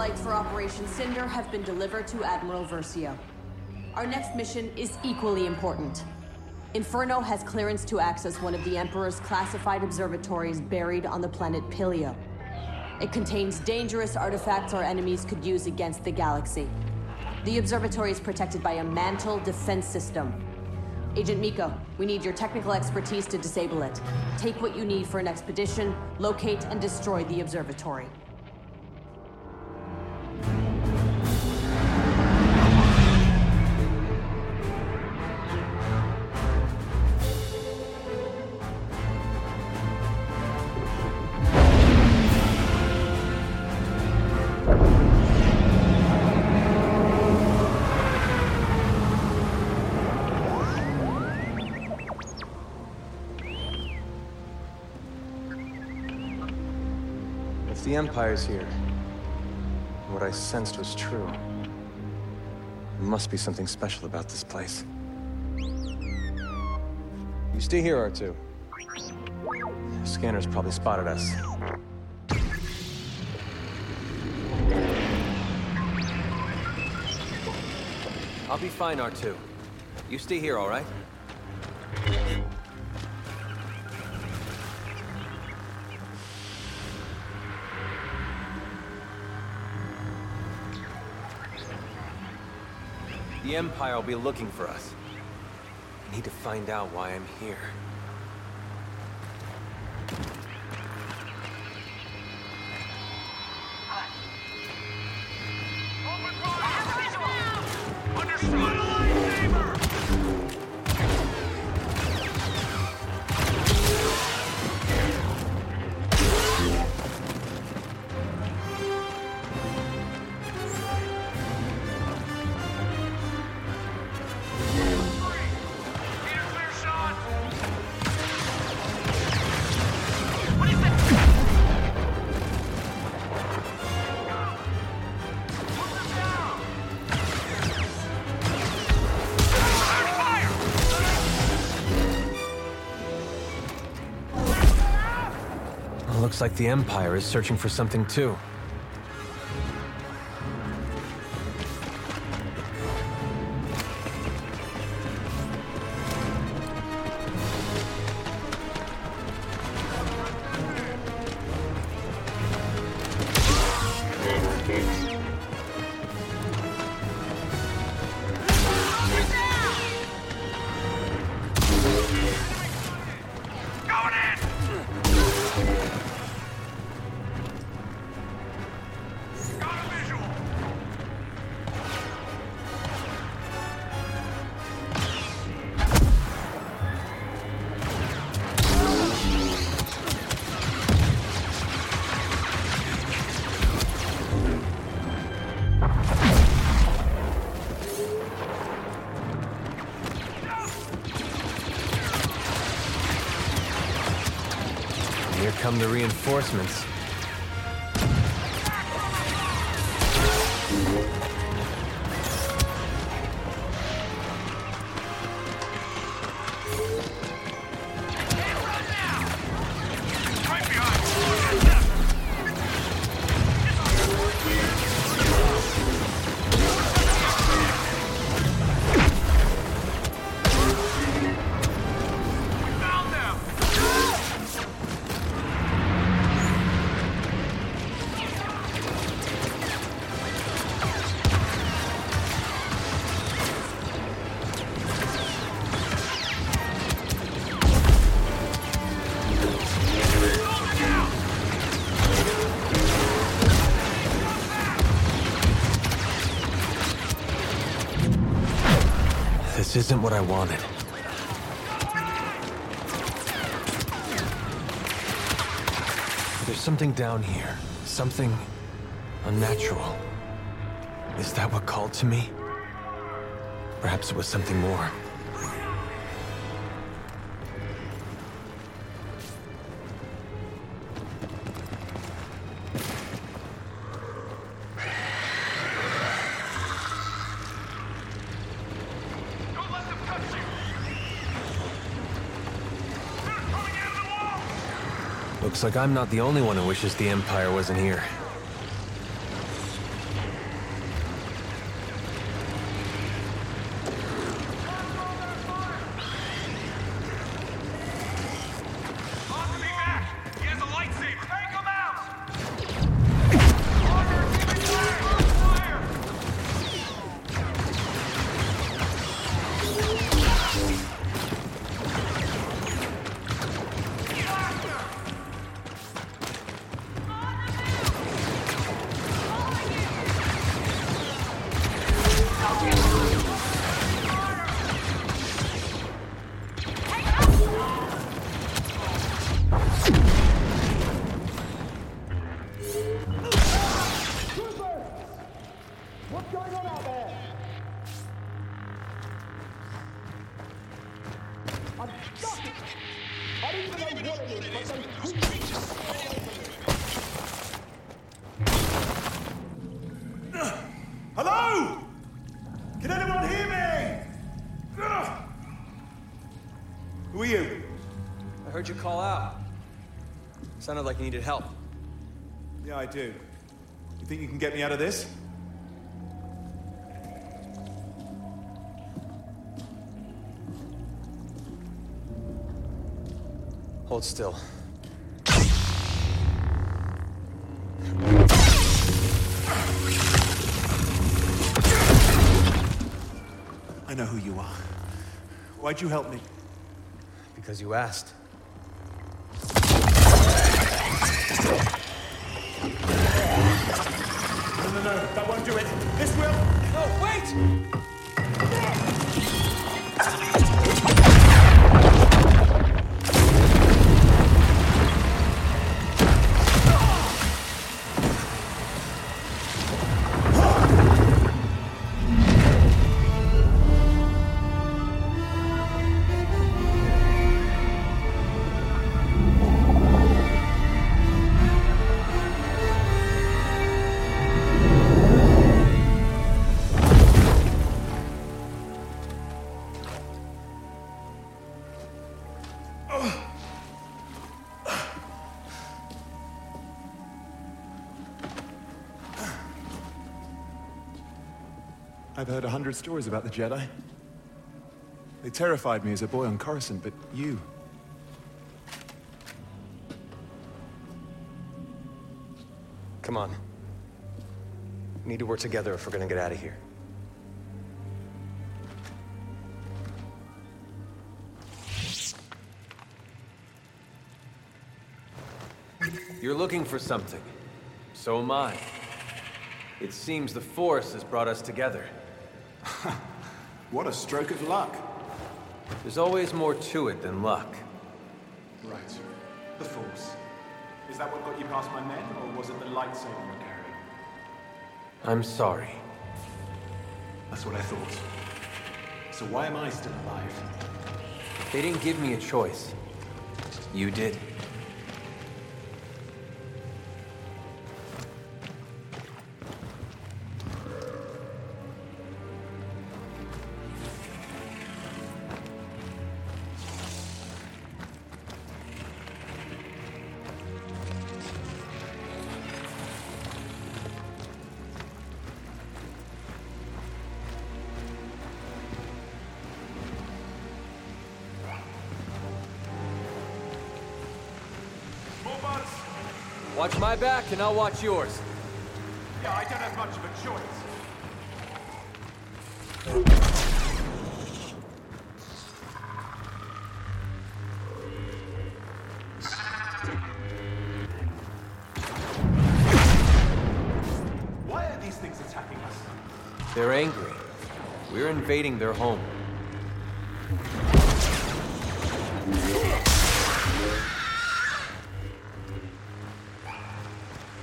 satellites for Operation Cinder have been delivered to Admiral Versio. Our next mission is equally important. Inferno has clearance to access one of the Emperor's classified observatories buried on the planet Pillio. It contains dangerous artifacts our enemies could use against the galaxy. The observatory is protected by a mantle defense system. Agent Meeko, we need your technical expertise to disable it. Take what you need for an expedition, locate and destroy the observatory. If the Empire's here, what I sensed was true, there must be something special about this place. You stay here, R2. The scanner's probably spotted us. I'll be fine, R2. You stay here, all right? The Empire will be looking for us. I need to find out why I'm here. Looks like the Empire is searching for something too. Come the reinforcements. This isn't what I wanted. There's something down here. Something unnatural. Is that what called to me? Perhaps it was something more. Looks like I'm not the only one who wishes the Empire wasn't here. Sounded like you needed help. Yeah, I do. You think you can get me out of this? Hold still. I know who you are. Why'd you help me? Because you asked. That won't do it. This will. No, wait! I've heard a hundred stories about the Jedi. They terrified me as a boy on Coruscant, but you... Come on. We need to work together if we're gonna get out of here. You're looking for something. So am I. It seems the Force has brought us together. What a stroke of luck. There's always more to it than luck. Right. The Force. Is that what got you past my men, or was it the lightsaber you're carrying? I'm sorry. That's what I thought. So why am I still alive? They didn't give me a choice. You did. Watch my back and I'll watch yours. Yeah, I don't have much of a choice. Why are these things attacking us? They're angry. We're invading their home.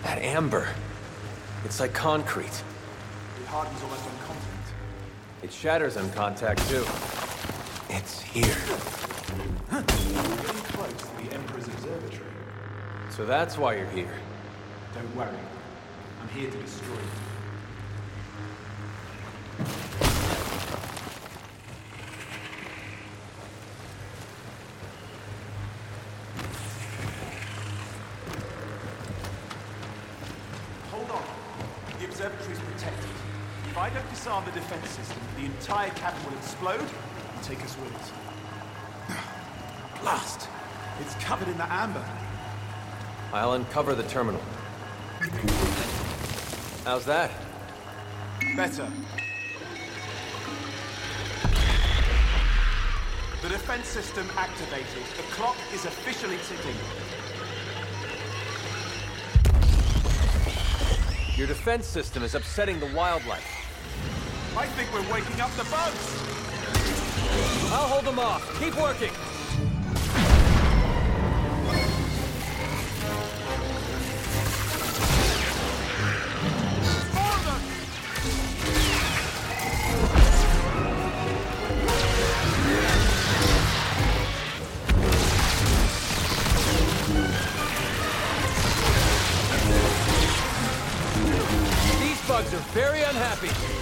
That amber. It's like concrete. It hardens almost on contact. It shatters on contact, too. It's here. Close to the Emperor's observatory. So that's why you're here. Don't worry. I'm here to destroy it. Hold on. The observatory's protected. If I don't disarm the defense system, the entire cabin will explode and take us with it. Blast! It's covered in the amber. I'll uncover the terminal. How's that? Better. The defense system activated. The clock is officially ticking. Your defense system is upsetting the wildlife. I think we're waking up the bugs. I'll hold them off. Keep working. Bugs are very unhappy.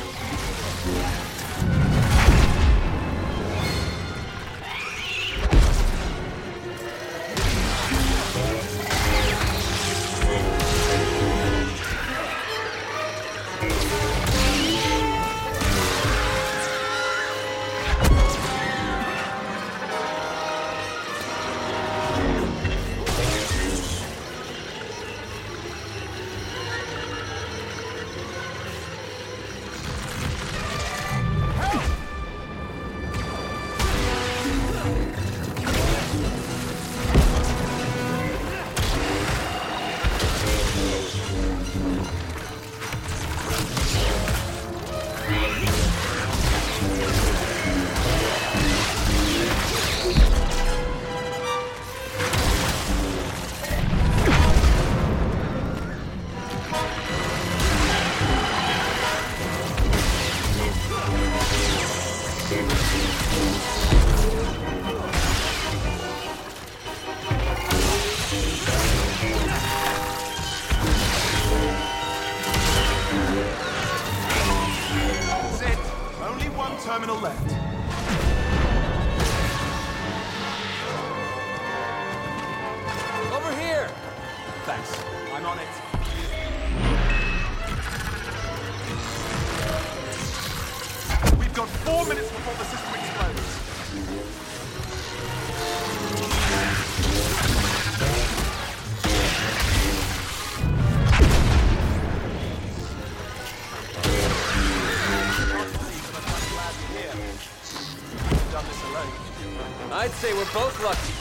Both lucky.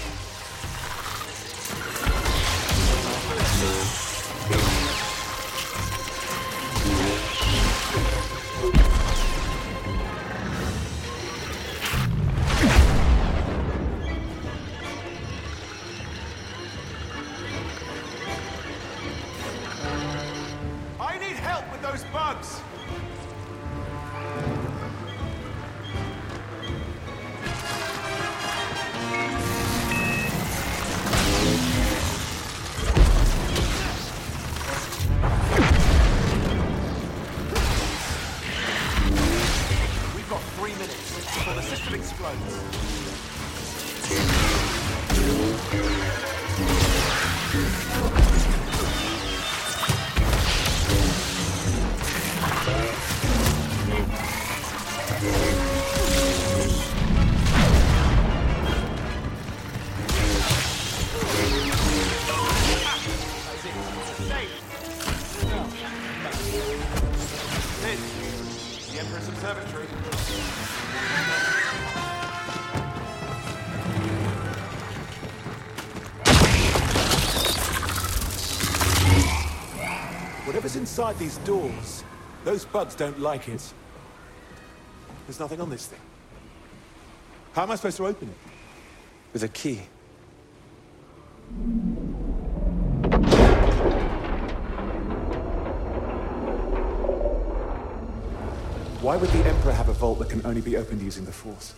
Whatever's inside these doors, those bugs don't like it. There's nothing on this thing. How am I supposed to open it? With a key. Why would the Emperor have a vault that can only be opened using the Force?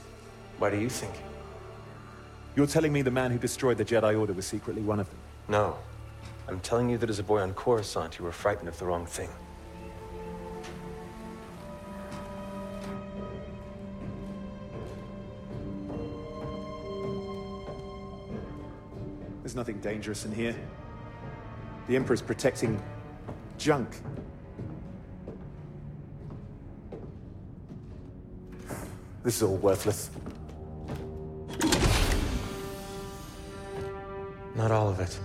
Why do you think? You're telling me the man who destroyed the Jedi Order was secretly one of them? No. I'm telling you that as a boy on Coruscant, you were frightened of the wrong thing. There's nothing dangerous in here. The Emperor's protecting junk. This is all worthless. Not all of it.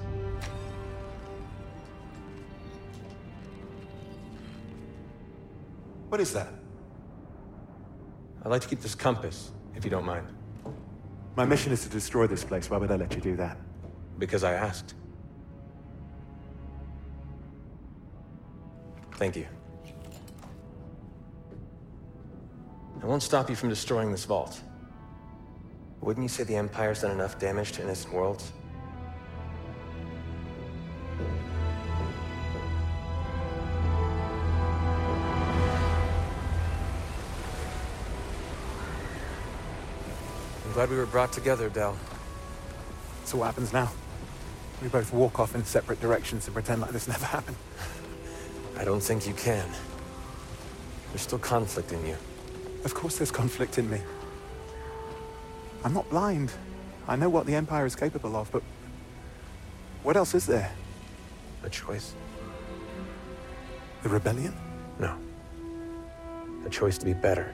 Is that? I'd like to keep this compass, if you don't mind. My mission is to destroy this place. Why would I let you do that? Because I asked. Thank you. I won't stop you from destroying this vault. Wouldn't you say the Empire's done enough damage to innocent worlds? I'm glad we were brought together, Del. So what happens now? We both walk off in separate directions and pretend like this never happened. I don't think you can. There's still conflict in you. Of course there's conflict in me. I'm not blind. I know what the Empire is capable of, but... What else is there? A choice? The rebellion? No. A choice to be better.